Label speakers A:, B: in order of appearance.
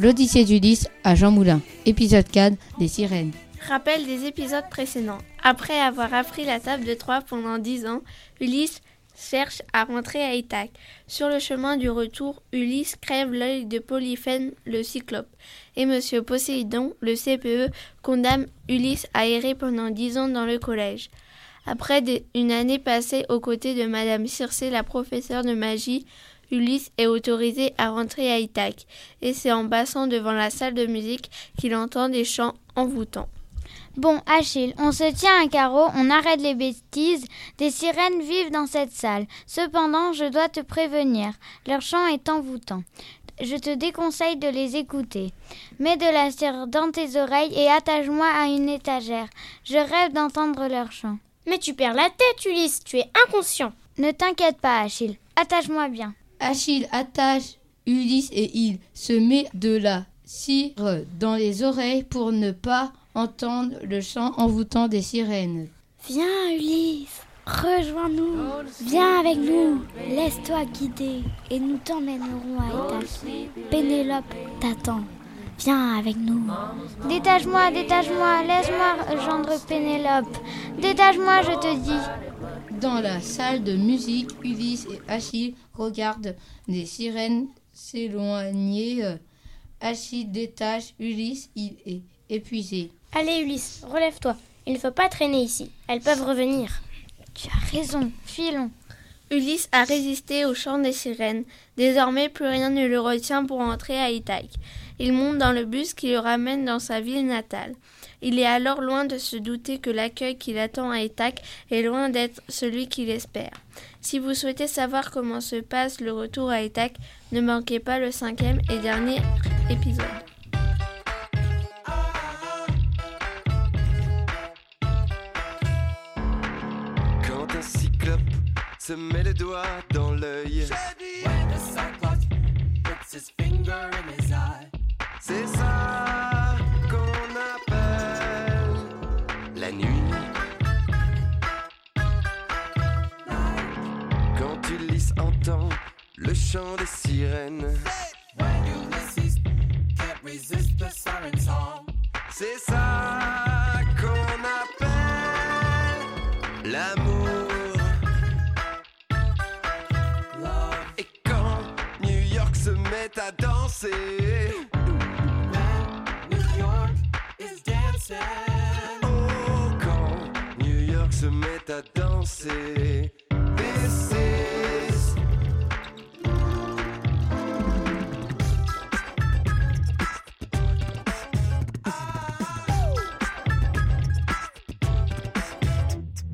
A: L'Odyssée d'Ulysse à Jean Moulin, épisode 4 des sirènes.
B: Rappel des épisodes précédents. Après avoir appris la table de Troie pendant dix ans, Ulysse cherche à rentrer à Ithaque. Sur le chemin du retour, Ulysse crève l'œil de Polyphène le cyclope. Et Monsieur Poséidon, le CPE, condamne Ulysse à errer pendant dix ans dans le collège. Après une année passée aux côtés de Madame Circé, la professeure de magie, Ulysse est autorisé à rentrer à Ithaque, et c'est en passant devant la salle de musique qu'il entend des chants envoûtants.
C: Bon, Achille, on se tient à carreau, on arrête les bêtises. Des sirènes vivent dans cette salle. Cependant, je dois te prévenir, leur chant est envoûtant. Je te déconseille de les écouter. Mets de la cire dans tes oreilles et attache-moi à une étagère. Je rêve d'entendre leur chant.
D: Mais tu perds la tête, Ulysse, tu es inconscient.
C: Ne t'inquiète pas, Achille, attache-moi bien.
A: Achille attache Ulysse et il se met de la cire dans les oreilles pour ne pas entendre le chant envoûtant des sirènes.
C: Viens, Ulysse, rejoins-nous. Viens avec nous. Laisse-toi guider et nous t'emmènerons à Ithaque. Pénélope t'attend. Viens avec nous. Détache-moi, détache-moi, laisse-moi gendre Pénélope. Détache-moi, je te dis.
A: Dans la salle de musique, Ulysse et Achille regardent des sirènes s'éloigner. Achille détache Ulysse, il est épuisé.
D: Allez Ulysse, relève-toi. Il ne faut pas traîner ici. Elles peuvent revenir.
C: Tu as raison, filons.
B: Ulysse a résisté au chant des sirènes. Désormais, plus rien ne le retient pour entrer à Ithaque. Il monte dans le bus qui le ramène dans sa ville natale. Il est alors loin de se douter que l'accueil qui l'attend à Ithaque est loin d'être celui qu'il espère. Si vous souhaitez savoir comment se passe le retour à Ithaque, ne manquez pas le cinquième et dernier épisode.
E: Se met les doigts dans l'œil. C'est ça qu'on appelle la nuit. Quand Ulysse entend le chant des sirènes. C'est ça à danser. New York is dancing. Oh, quand New York se met à danser. This is